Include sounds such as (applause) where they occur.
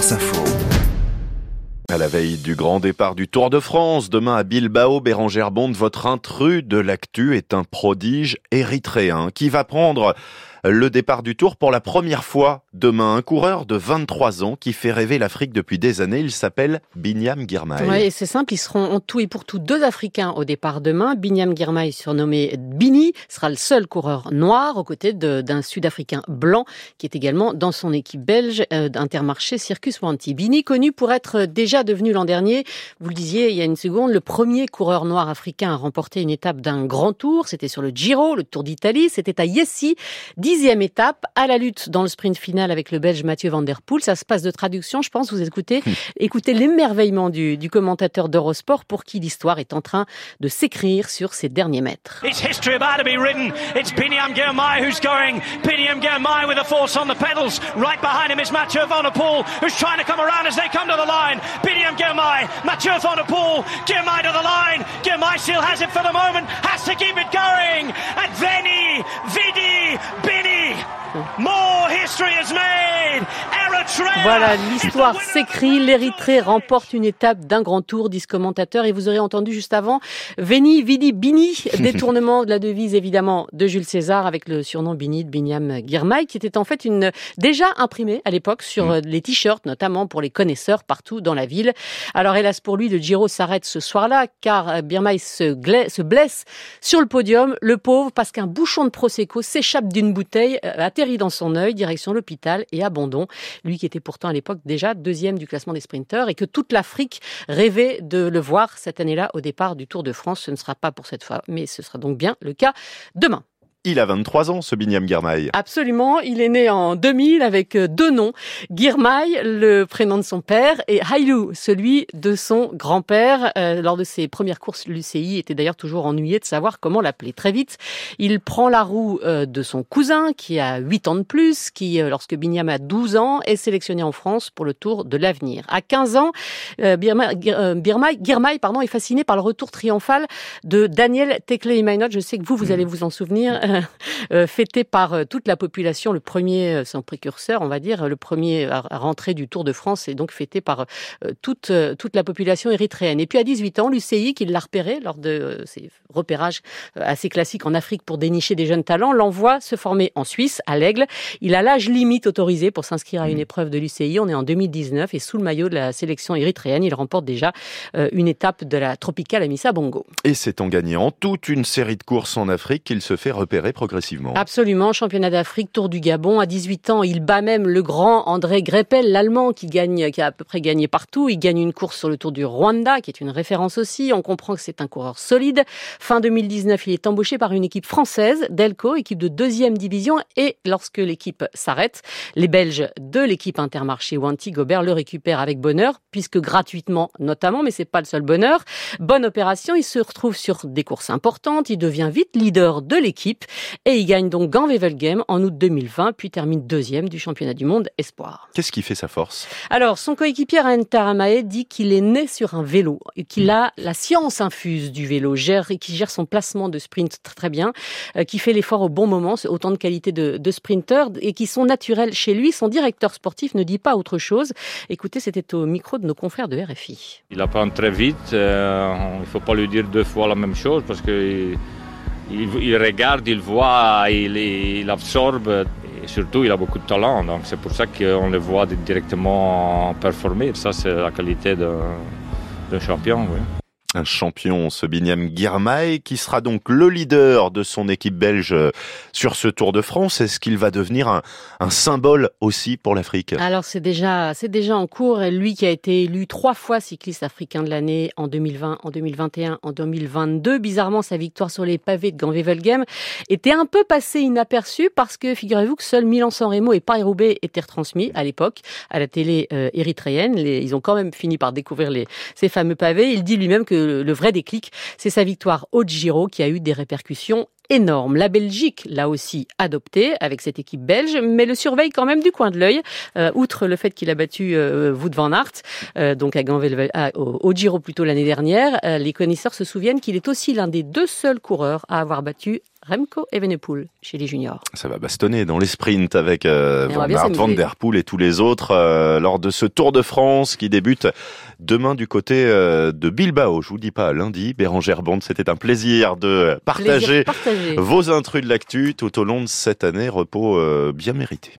France Info. À la veille du grand départ du Tour de France, demain à Bilbao, Bérangère Bond, votre intrus de l'actu est un prodige érythréen qui va prendre le départ du Tour pour la première fois demain. Un coureur de 23 ans qui fait rêver l'Afrique depuis des années. Il s'appelle Binyam Girmay. Oui, c'est simple. Ils seront en tout et pour tout deux Africains au départ demain. Binyam Girmay, surnommé Bini, sera le seul coureur noir aux côtés d'un Sud-Africain blanc qui est également dans son équipe belge euh, d'Intermarché Circus Wanty. Bini, connu pour être déjà devenu l'an dernier, vous le disiez il y a une seconde, le premier coureur noir africain à remporter une étape d'un grand tour. C'était sur le Giro, le Tour d'Italie. C'était à Yessi, dixième étape, à la lutte dans le sprint final avec le Belge Mathieu Van Der Poel. Ça se passe de traduction, je pense. Vous écoutez, hmm. écoutez l'émerveillement du, du commentateur d'Eurosport pour qui l'histoire est en train de s'écrire sur ces derniers mètres. It's history about to be written. It's Piniam Girmay who's going. Piniam Girmay with a force on the pedals. Right behind him is Mathieu Van Der Poel who's trying to come around as they come to the line. Piniam Girmay, Mathieu Van Der Poel, Girmay to the line. Girmay still has it for the moment, has to keep it going. And Veni, Vidi, Bini More history is made. Voilà, l'histoire s'écrit. L'Érythrée remporte une étape d'un grand tour, disent commentateurs. Et vous aurez entendu juste avant Veni, Vidi, Bini, (laughs) détournement de la devise évidemment de Jules César avec le surnom Bini de Binyam Girmay, qui était en fait une déjà imprimée à l'époque sur mm. les t-shirts, notamment pour les connaisseurs partout dans la ville. Alors hélas pour lui, le Giro s'arrête ce soir-là car Girmay se, se blesse sur le podium, le pauvre, parce qu'un bouchon de prosecco s'échappe d'une bouteille, euh, atterrit dans son œil, direction l'hôpital et abandon lui qui était pourtant à l'époque déjà deuxième du classement des sprinteurs et que toute l'Afrique rêvait de le voir cette année-là au départ du Tour de France. Ce ne sera pas pour cette fois, mais ce sera donc bien le cas demain. Il a 23 ans, ce Binyam Girmay. Absolument. Il est né en 2000 avec euh, deux noms. Girmay, le prénom de son père, et Hailou, celui de son grand-père. Euh, lors de ses premières courses, l'UCI était d'ailleurs toujours ennuyé de savoir comment l'appeler. Très vite, il prend la roue euh, de son cousin, qui a 8 ans de plus, qui, lorsque Binyam a 12 ans, est sélectionné en France pour le Tour de l'avenir. À 15 ans, Girmay, pardon, est fasciné par le retour triomphal de Daniel Tekle-Imainot. Je sais que vous, vous allez vous en souvenir (laughs) (laughs) fêté par euh, toute la population, le premier, euh, son précurseur, on va dire, le premier à rentrer du Tour de France, et donc fêté par toute, toute la population érythréenne. Et puis à 18 ans, l'UCI, qui l'a repéré lors de ses repérages assez classiques en Afrique pour dénicher des jeunes talents, l'envoie se former en Suisse, à l'Aigle. Il a l'âge limite autorisé pour s'inscrire à une mmh. épreuve de l'UCI. On est en 2019 et sous le maillot de la sélection érythréenne, il remporte déjà une étape de la Tropicale Amissa Bongo. Et c'est en gagnant toute une série de courses en Afrique qu'il se fait repérer Absolument, championnat d'Afrique, Tour du Gabon. À 18 ans, il bat même le grand André Greppel, l'Allemand, qui gagne, qui a à peu près gagné partout. Il gagne une course sur le Tour du Rwanda, qui est une référence aussi. On comprend que c'est un coureur solide. Fin 2019, il est embauché par une équipe française, Delco, équipe de deuxième division. Et lorsque l'équipe s'arrête, les Belges de l'équipe Intermarché Wanty Gobert le récupèrent avec bonheur, puisque gratuitement notamment, mais c'est pas le seul bonheur. Bonne opération, il se retrouve sur des courses importantes. Il devient vite leader de l'équipe et il gagne donc Gand-Wevelgem en août 2020, puis termine deuxième du championnat du monde Espoir. Qu'est-ce qui fait sa force? Alors, son coéquipier Enter dit qu'il est né sur un vélo et qu'il a la science infuse du vélo, gère, et qui gère son placement de sprint très bien, euh, qui fait l'effort au bon moment, autant de qualités de, de sprinter et qui sont naturelles chez lui. Son directeur sportif ne dit pas autre chose. Écoutez, c'était au micro de nos confrères de RFI. Il apprend très vite. Euh, il ne faut pas lui dire deux fois la même chose parce que il, regarde, il voit, il, absorbe. Et surtout, il a beaucoup de talent. Donc, c'est pour ça qu'on le voit directement performer. Ça, c'est la qualité d'un champion. Un champion, ce Binyam Girmay, qui sera donc le leader de son équipe belge sur ce Tour de France. Est-ce qu'il va devenir un, un, symbole aussi pour l'Afrique? Alors c'est déjà, c'est déjà en cours. Lui qui a été élu trois fois cycliste africain de l'année en 2020, en 2021, en 2022. Bizarrement, sa victoire sur les pavés de Gand-Wevelgem était un peu passée inaperçue parce que figurez-vous que seul Milan-San Remo et Paris-Roubaix étaient retransmis à l'époque à la télé euh, érythréenne. ils ont quand même fini par découvrir les, ces fameux pavés. Il dit lui-même que le, vrai déclic, c'est sa victoire au Giro qui a eu des répercussions énormes. La Belgique l'a aussi adopté avec cette équipe belge, mais le surveille quand même du coin de l'œil, euh, outre le fait qu'il a battu euh, Wout van Aert, euh, donc à au, au, Giro plutôt l'année dernière. les connaisseurs se souviennent qu'il est aussi l'un des deux seuls coureurs à avoir battu Remco Evenepoel chez les juniors. Ça va bastonner dans les sprints avec euh, Van Aert, Der Poel et tous les autres euh, lors de ce Tour de France qui débute demain du côté euh, de Bilbao. Je vous dis pas lundi. Bérangère Bond, c'était un plaisir de partager Plaisir partagé. vos intrus de l'actu tout au long de cette année. Repos euh, bien mérité.